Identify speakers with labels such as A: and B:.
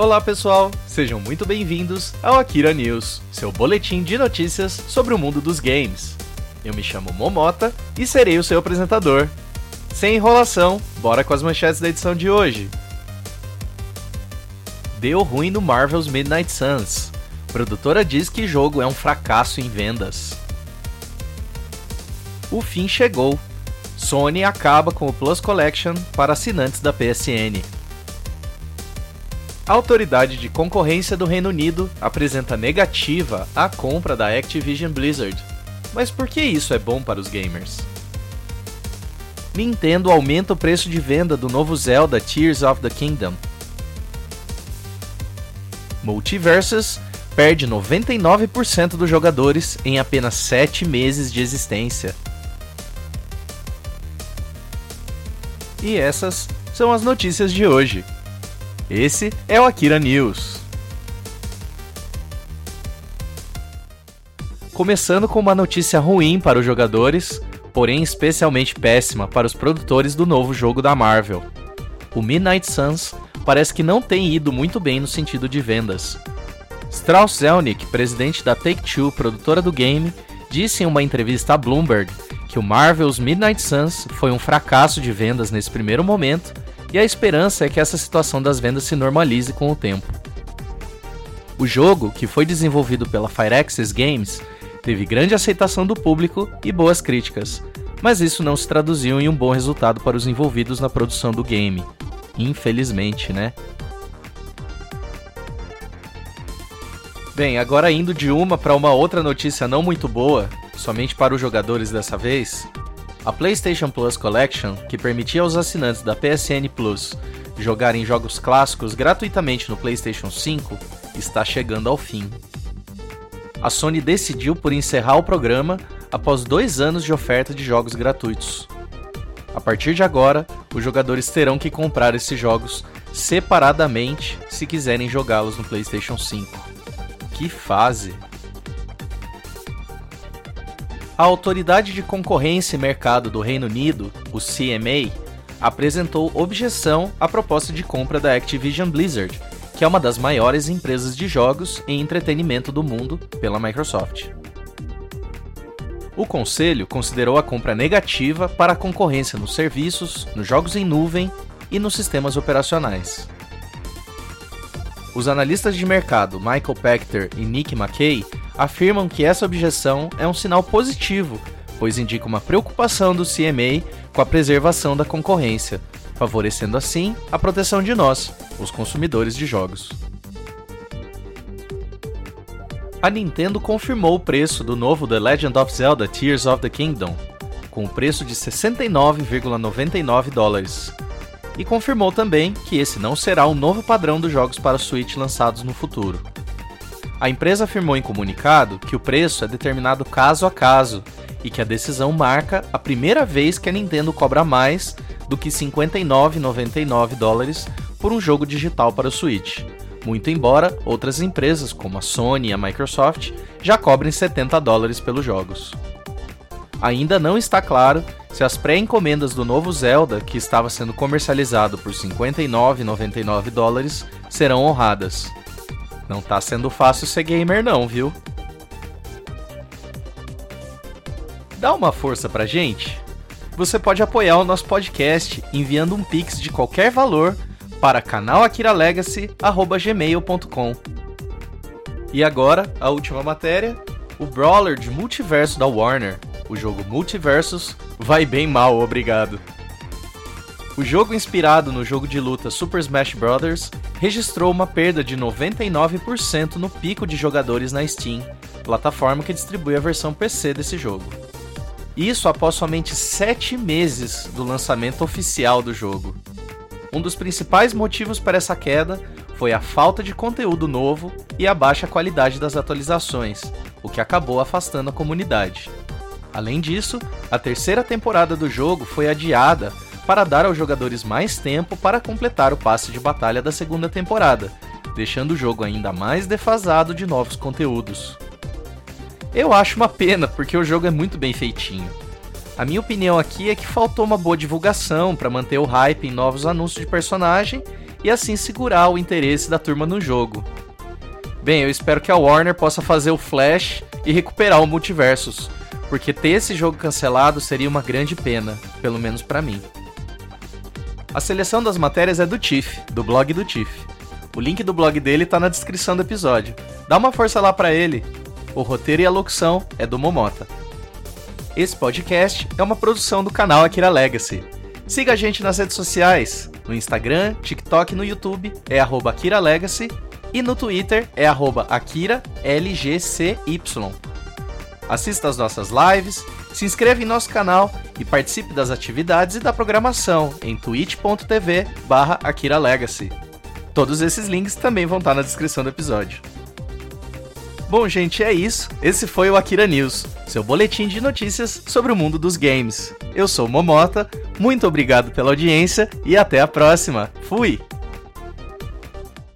A: Olá pessoal, sejam muito bem-vindos ao Akira News, seu boletim de notícias sobre o mundo dos games. Eu me chamo Momota e serei o seu apresentador. Sem enrolação, bora com as manchetes da edição de hoje. Deu ruim no Marvel's Midnight Suns. Produtora diz que jogo é um fracasso em vendas. O fim chegou. Sony acaba com o Plus Collection para assinantes da PSN. A autoridade de concorrência do Reino Unido apresenta negativa à compra da Activision Blizzard. Mas por que isso é bom para os gamers? Nintendo aumenta o preço de venda do novo Zelda Tears of the Kingdom. Multiversus perde 99% dos jogadores em apenas 7 meses de existência. E essas são as notícias de hoje. Esse é o Akira News. Começando com uma notícia ruim para os jogadores, porém especialmente péssima para os produtores do novo jogo da Marvel. O Midnight Suns parece que não tem ido muito bem no sentido de vendas. Strauss Zelnick, presidente da Take-Two, produtora do game, disse em uma entrevista a Bloomberg que o Marvel's Midnight Suns foi um fracasso de vendas nesse primeiro momento e a esperança é que essa situação das vendas se normalize com o tempo. O jogo, que foi desenvolvido pela Firaxis Games, teve grande aceitação do público e boas críticas, mas isso não se traduziu em um bom resultado para os envolvidos na produção do game. Infelizmente, né? Bem, agora indo de uma para uma outra notícia não muito boa, somente para os jogadores dessa vez, a PlayStation Plus Collection, que permitia aos assinantes da PSN Plus jogarem jogos clássicos gratuitamente no PlayStation 5, está chegando ao fim. A Sony decidiu por encerrar o programa após dois anos de oferta de jogos gratuitos. A partir de agora, os jogadores terão que comprar esses jogos separadamente se quiserem jogá-los no PlayStation 5. Que fase! A Autoridade de Concorrência e Mercado do Reino Unido, o CMA, apresentou objeção à proposta de compra da Activision Blizzard, que é uma das maiores empresas de jogos e entretenimento do mundo, pela Microsoft. O conselho considerou a compra negativa para a concorrência nos serviços, nos jogos em nuvem e nos sistemas operacionais. Os analistas de mercado Michael Pachter e Nick McKay afirmam que essa objeção é um sinal positivo, pois indica uma preocupação do CMA com a preservação da concorrência, favorecendo assim a proteção de nós, os consumidores de jogos. A Nintendo confirmou o preço do novo The Legend of Zelda Tears of the Kingdom, com o preço de 69,99 dólares, e confirmou também que esse não será o novo padrão dos jogos para Switch lançados no futuro. A empresa afirmou em comunicado que o preço é determinado caso a caso e que a decisão marca a primeira vez que a Nintendo cobra mais do que 59,99 dólares por um jogo digital para o Switch. Muito embora outras empresas, como a Sony e a Microsoft, já cobrem 70 dólares pelos jogos. Ainda não está claro se as pré-encomendas do novo Zelda, que estava sendo comercializado por 59,99 dólares, serão honradas. Não tá sendo fácil ser gamer não, viu? Dá uma força pra gente? Você pode apoiar o nosso podcast enviando um pix de qualquer valor para canalakiralegacy@gmail.com. E agora, a última matéria, o brawler de multiverso da Warner, o jogo Multiversus vai bem mal, obrigado. O jogo inspirado no jogo de luta Super Smash Bros. Registrou uma perda de 99% no pico de jogadores na Steam, plataforma que distribui a versão PC desse jogo. Isso após somente 7 meses do lançamento oficial do jogo. Um dos principais motivos para essa queda foi a falta de conteúdo novo e a baixa qualidade das atualizações, o que acabou afastando a comunidade. Além disso, a terceira temporada do jogo foi adiada para dar aos jogadores mais tempo para completar o passe de batalha da segunda temporada, deixando o jogo ainda mais defasado de novos conteúdos. Eu acho uma pena, porque o jogo é muito bem feitinho. A minha opinião aqui é que faltou uma boa divulgação para manter o hype em novos anúncios de personagem e assim segurar o interesse da turma no jogo. Bem, eu espero que a Warner possa fazer o Flash e recuperar o Multiversus, porque ter esse jogo cancelado seria uma grande pena, pelo menos para mim. A seleção das matérias é do Tiff, do blog do Tiff. O link do blog dele tá na descrição do episódio. Dá uma força lá para ele. O roteiro e a locução é do Momota. Esse podcast é uma produção do canal Akira Legacy. Siga a gente nas redes sociais. No Instagram, TikTok e no YouTube é arroba Akira Legacy e no Twitter é AkiraLGCY. Assista às nossas lives, se inscreva em nosso canal e participe das atividades e da programação em twitch.tv barra Akira Legacy. Todos esses links também vão estar na descrição do episódio. Bom, gente, é isso. Esse foi o Akira News, seu boletim de notícias sobre o mundo dos games. Eu sou o Momota, muito obrigado pela audiência e até a próxima. Fui!